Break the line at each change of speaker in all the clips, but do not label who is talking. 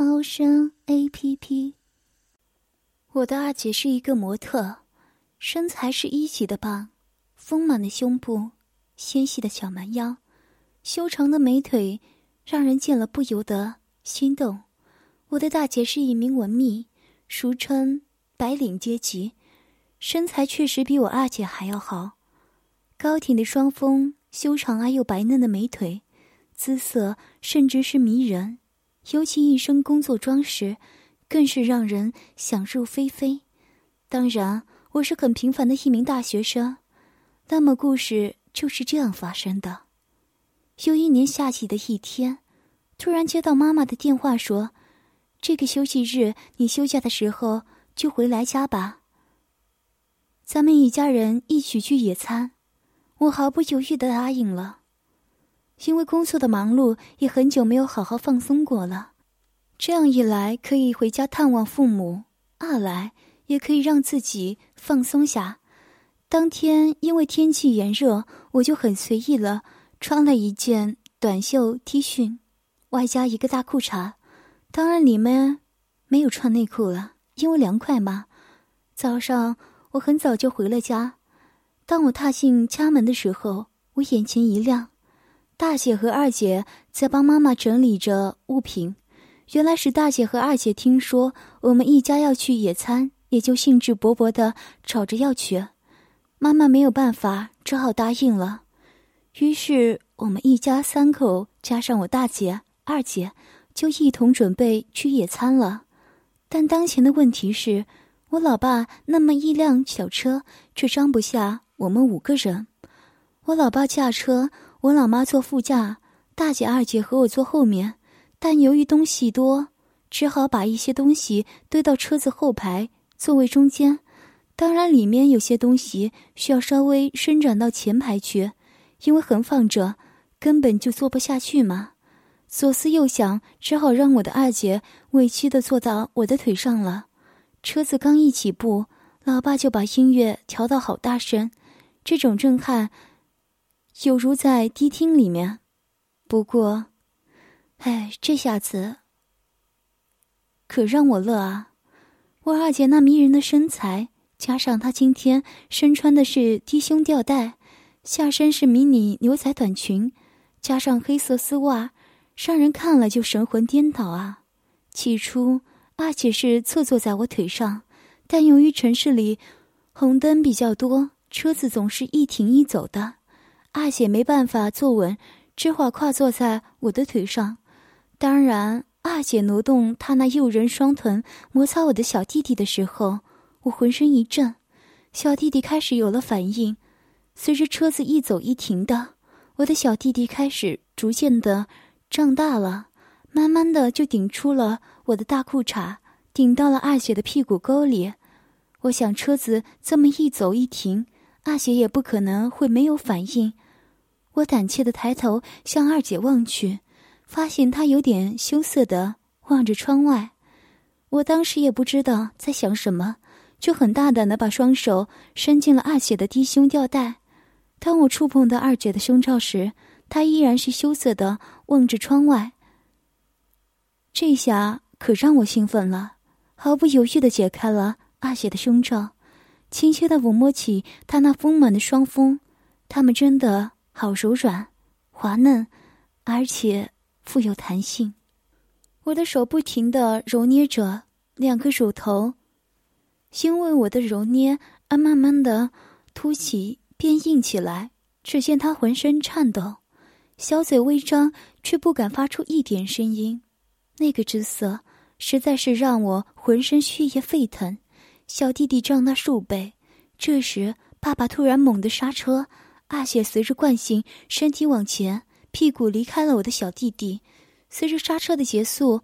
猫声 A P P。我的二姐是一个模特，身材是一级的棒，丰满的胸部，纤细的小蛮腰，修长的美腿，让人见了不由得心动。我的大姐是一名文秘，俗称白领阶级，身材确实比我二姐还要好，高挺的双峰，修长而又白嫩的美腿。姿色甚至是迷人，尤其一身工作装时，更是让人想入非非。当然，我是很平凡的一名大学生。那么，故事就是这样发生的。有一年夏季的一天，突然接到妈妈的电话，说：“这个休息日你休假的时候就回来家吧，咱们一家人一起去野餐。”我毫不犹豫的答应了。因为工作的忙碌，也很久没有好好放松过了。这样一来，可以回家探望父母；二来，也可以让自己放松下。当天因为天气炎热，我就很随意了，穿了一件短袖 T 恤，外加一个大裤衩。当然里面没有穿内裤了，因为凉快嘛。早上我很早就回了家。当我踏进家门的时候，我眼前一亮。大姐和二姐在帮妈妈整理着物品，原来是大姐和二姐听说我们一家要去野餐，也就兴致勃勃的吵着要去。妈妈没有办法，只好答应了。于是我们一家三口加上我大姐、二姐，就一同准备去野餐了。但当前的问题是，我老爸那么一辆小车却装不下我们五个人。我老爸驾车。我老妈坐副驾，大姐、二姐和我坐后面，但由于东西多，只好把一些东西堆到车子后排座位中间。当然，里面有些东西需要稍微伸展到前排去，因为横放着根本就坐不下去嘛。左思右想，只好让我的二姐委屈的坐到我的腿上了。车子刚一起步，老爸就把音乐调到好大声，这种震撼。有如在迪厅里面，不过，哎，这下子可让我乐啊！我二姐那迷人的身材，加上她今天身穿的是低胸吊带，下身是迷你牛仔短裙，加上黑色丝袜，让人看了就神魂颠倒啊！起初，二姐是侧坐在我腿上，但由于城市里红灯比较多，车子总是一停一走的。二姐没办法坐稳，只好跨坐在我的腿上。当然，二姐挪动她那诱人双臀，摩擦我的小弟弟的时候，我浑身一震。小弟弟开始有了反应。随着车子一走一停的，我的小弟弟开始逐渐的胀大了，慢慢的就顶出了我的大裤衩，顶到了二姐的屁股沟里。我想，车子这么一走一停。二姐也不可能会没有反应。我胆怯的抬头向二姐望去，发现她有点羞涩的望着窗外。我当时也不知道在想什么，就很大胆的把双手伸进了二姐的低胸吊带。当我触碰到二姐的胸罩时，她依然是羞涩的望着窗外。这下可让我兴奋了，毫不犹豫的解开了二姐的胸罩。轻轻的抚摸起她那丰满的双峰，它们真的好柔软、滑嫩，而且富有弹性。我的手不停的揉捏着两个乳头，因为我的揉捏而慢慢的凸起变硬起来。只见他浑身颤抖，小嘴微张，却不敢发出一点声音。那个姿色实在是让我浑身血液沸腾。小弟弟胀大数倍，这时爸爸突然猛地刹车，二姐随着惯性身体往前，屁股离开了我的小弟弟。随着刹车的结束，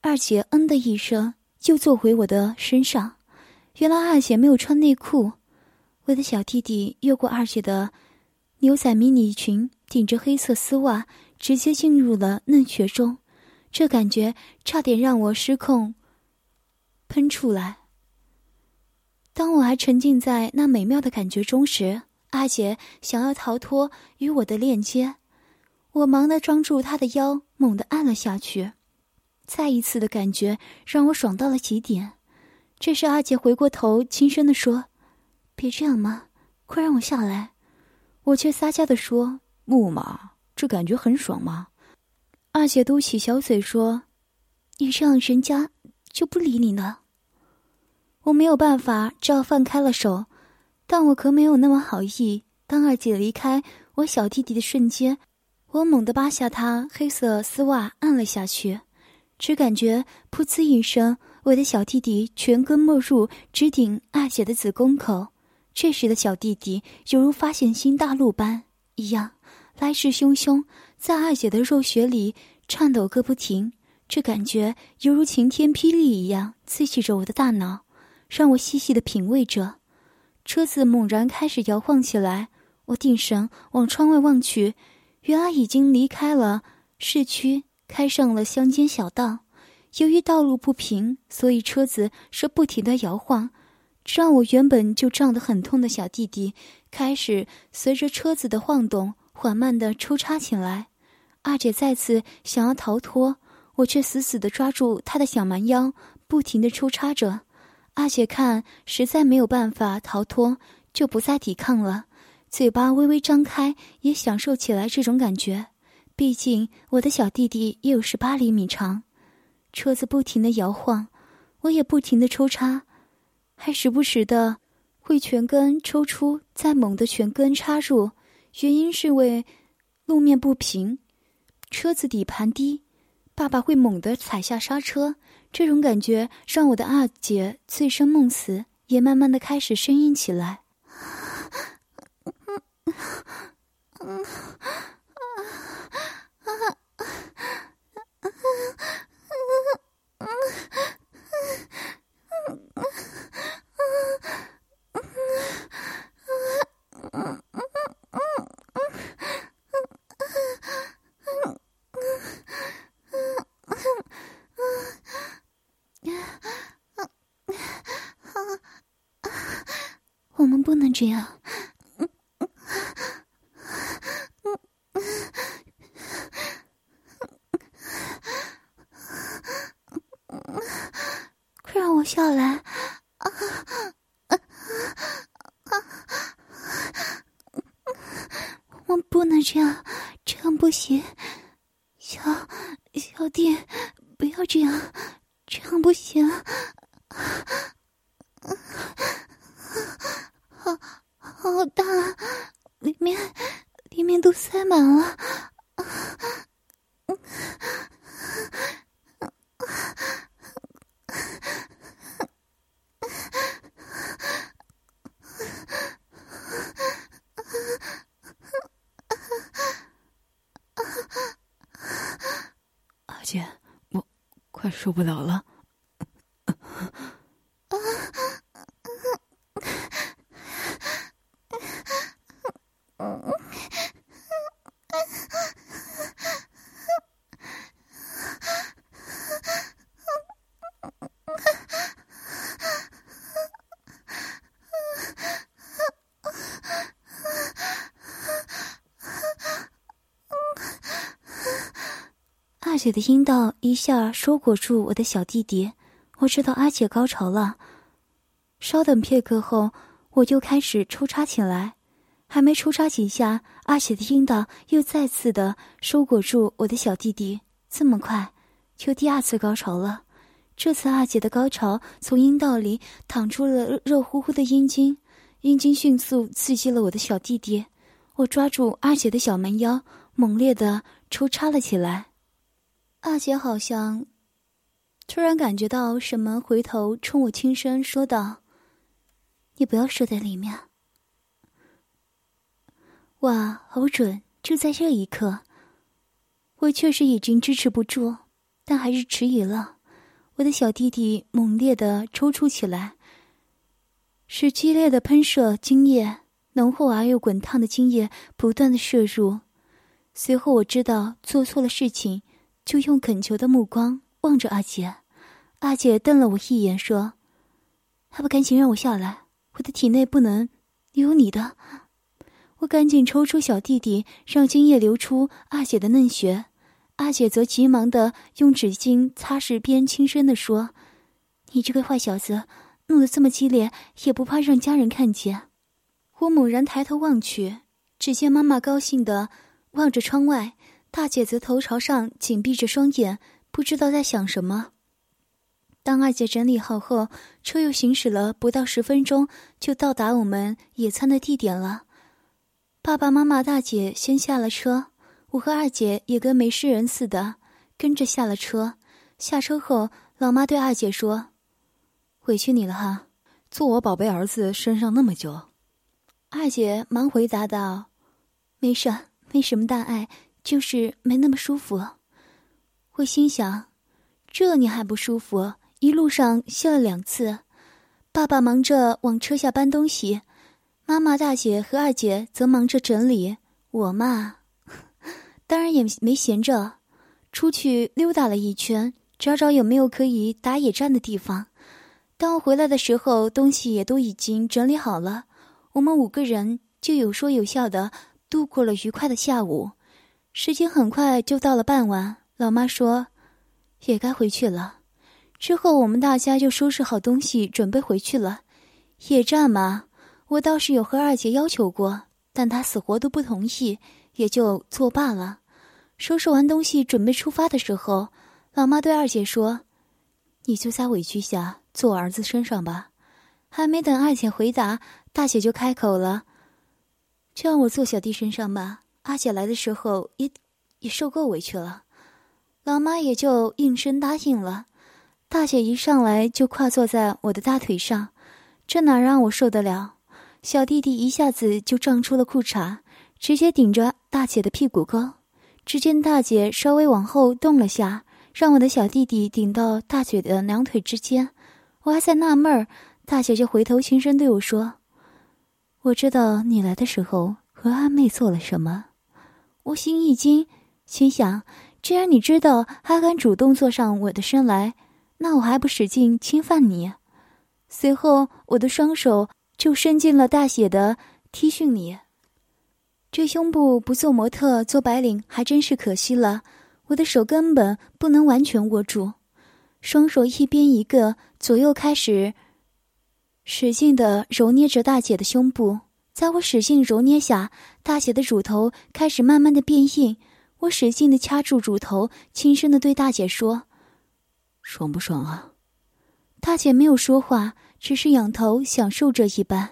二姐嗯的一声，就坐回我的身上。原来二姐没有穿内裤，我的小弟弟越过二姐的牛仔迷你裙，顶着黑色丝袜，直接进入了嫩穴中。这感觉差点让我失控，喷出来。当我还沉浸在那美妙的感觉中时，阿姐想要逃脱与我的链接，我忙的抓住她的腰，猛地按了下去。再一次的感觉让我爽到了极点。这时，阿姐回过头，轻声地说：“别这样嘛，快让我下来。”我却撒娇地说：“
木马，这感觉很爽吗？”
阿姐嘟起小嘴说：“你这样，人家就不理你了。”我没有办法，只好放开了手，但我可没有那么好意。当二姐离开我小弟弟的瞬间，我猛地扒下他黑色丝袜，按了下去，只感觉噗呲一声，我的小弟弟全根没入，直顶二姐的子宫口。这时的小弟弟犹如发现新大陆般一样，来势汹汹。在二姐的肉穴里颤抖个不停，这感觉犹如晴天霹雳一样刺激着我的大脑，让我细细的品味着。车子猛然开始摇晃起来，我定神往窗外望去，原来已经离开了市区，开上了乡间小道。由于道路不平，所以车子是不停的摇晃，这让我原本就胀得很痛的小弟弟开始随着车子的晃动缓慢的抽插起来。二姐再次想要逃脱，我却死死的抓住她的小蛮腰，不停的抽插着。阿姐看实在没有办法逃脱，就不再抵抗了，嘴巴微微张开，也享受起来这种感觉。毕竟我的小弟弟也有十八厘米长。车子不停的摇晃，我也不停的抽插，还时不时的会全根抽出，再猛地全根插入。原因是为路面不平。车子底盘低，爸爸会猛地踩下刹车，这种感觉让我的二姐醉生梦死，也慢慢的开始呻吟起来。我们不能这样，快让我下来！我不能这样，这样不行，小小弟，不要这样，这样不行。好大，里面里面都塞满了。
阿姐，我快受不了了。
二姐的阴道一下收裹住我的小弟弟，我知道阿姐高潮了。稍等片刻后，我就开始抽插起来。还没抽插几下，阿姐的阴道又再次的收裹住我的小弟弟。这么快，就第二次高潮了。这次阿姐的高潮从阴道里淌出了热乎乎的阴茎，阴茎迅速刺激了我的小弟弟。我抓住阿姐的小蛮腰，猛烈的抽插了起来。阿姐好像突然感觉到什么，回头冲我轻声说道：“你不要射在里面。”哇，好准！就在这一刻，我确实已经支持不住，但还是迟疑了。我的小弟弟猛烈的抽搐起来，是激烈的喷射精液，浓厚而又滚烫的精液不断的射入。随后我知道做错了事情，就用恳求的目光望着阿姐。阿姐瞪了我一眼，说：“还不赶紧让我下来！我的体内不能有你的。”我赶紧抽出小弟弟，让精液流出阿姐的嫩穴。阿姐则急忙的用纸巾擦拭，边轻声的说：“你这个坏小子，弄得这么激烈，也不怕让家人看见？”我猛然抬头望去，只见妈妈高兴的望着窗外，大姐则头朝上紧闭着双眼，不知道在想什么。当二姐整理好后，车又行驶了不到十分钟，就到达我们野餐的地点了。爸爸妈妈、大姐先下了车。我和二姐也跟没事人似的跟着下了车。下车后，老妈对二姐说：“委屈你了哈，
坐我宝贝儿子身上那么久。”
二姐忙回答道：“没事，没什么大碍，就是没那么舒服。”我心想：“这你还不舒服？一路上谢了两次。”爸爸忙着往车下搬东西，妈妈、大姐和二姐则忙着整理。我嘛。当然也没闲着，出去溜达了一圈，找找有没有可以打野战的地方。当我回来的时候，东西也都已经整理好了。我们五个人就有说有笑的度过了愉快的下午。时间很快就到了傍晚，老妈说也该回去了。之后我们大家就收拾好东西，准备回去了。野战嘛，我倒是有和二姐要求过，但她死活都不同意。也就作罢了。收拾完东西，准备出发的时候，老妈对二姐说：“你就再委屈下，坐我儿子身上吧。”还没等二姐回答，大姐就开口了：“就让我坐小弟身上吧。”阿姐来的时候也也受够委屈了，老妈也就应声答应了。大姐一上来就跨坐在我的大腿上，这哪让我受得了？小弟弟一下子就胀出了裤衩。直接顶着大姐的屁股沟，只见大姐稍微往后动了下，让我的小弟弟顶到大姐的两腿之间。我还在纳闷儿，大姐就回头轻声对我说：“我知道你来的时候和阿妹做了什么。”我心一惊，心想：既然你知道，还敢主动坐上我的身来，那我还不使劲侵犯你？随后，我的双手就伸进了大姐的 T 恤里。这胸部不做模特做白领还真是可惜了，我的手根本不能完全握住，双手一边一个左右开始使劲的揉捏着大姐的胸部，在我使劲揉捏下，大姐的乳头开始慢慢的变硬，我使劲的掐住乳头，轻声的对大姐说：“
爽不爽啊？”
大姐没有说话，只是仰头享受着一般，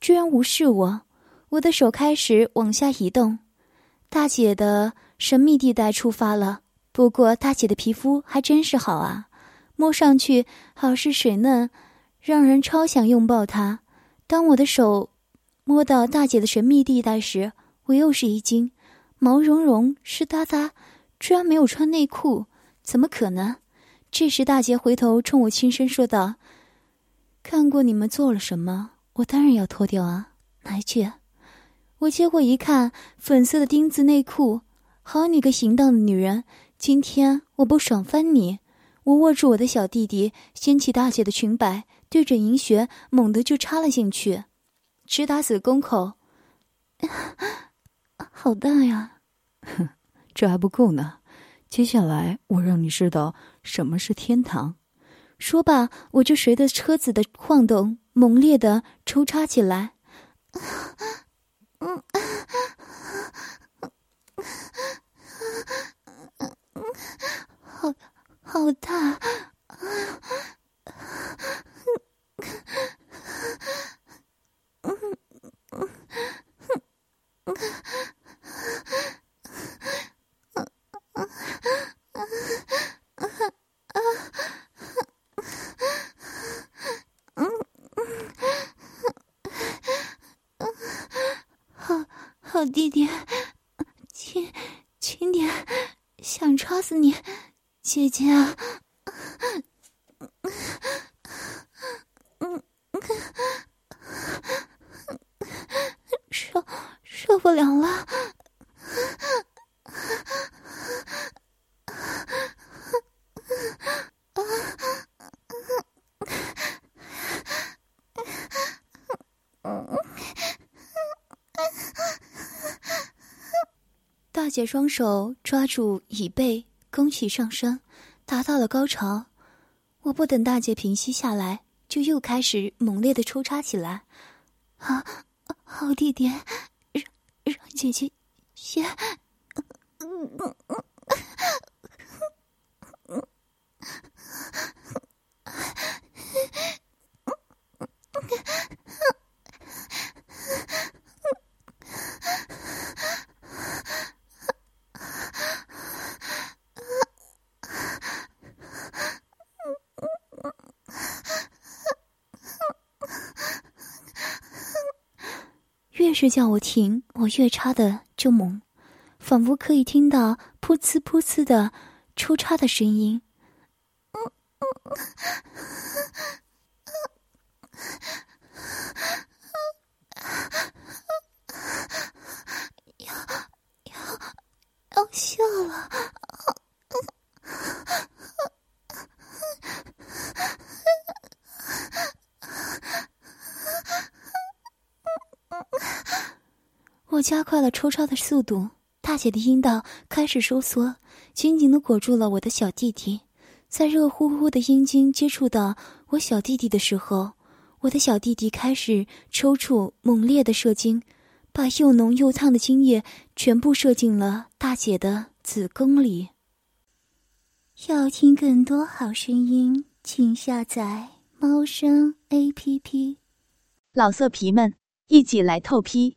居然无视我。我的手开始往下移动，大姐的神秘地带出发了。不过大姐的皮肤还真是好啊，摸上去好是水嫩，让人超想拥抱她。当我的手摸到大姐的神秘地带时，我又是一惊，毛茸茸、湿哒哒，居然没有穿内裤，怎么可能？这时大姐回头冲我轻声说道：“看过你们做了什么，我当然要脱掉啊，来去。”我接过一看，粉色的丁字内裤，好你个行当的女人！今天我不爽翻你！我握住我的小弟弟，掀起大姐的裙摆，对着银穴猛地就插了进去，直打死宫口，好大呀！
哼，这还不够呢，接下来我让你知道什么是天堂。
说罢，我就随着车子的晃动，猛烈的抽插起来。嗯，好，好大，弟弟，轻轻点，想插死你，姐姐啊！不了了。大姐双手抓住椅背，弓起上身，达到了高潮。我不等大姐平息下来，就又开始猛烈的抽插起来。啊，好弟弟，让让姐姐先。越是叫我停，我越插的就猛，仿佛可以听到噗呲噗呲的出插的声音。要要要笑了！加快了抽插的速度，大姐的阴道开始收缩，紧紧的裹住了我的小弟弟。在热乎乎的阴茎接触到我小弟弟的时候，我的小弟弟开始抽搐，猛烈的射精，把又浓又烫的精液全部射进了大姐的子宫里。要听更多好声音，请下载猫声 A P P。
老色皮们，一起来透批！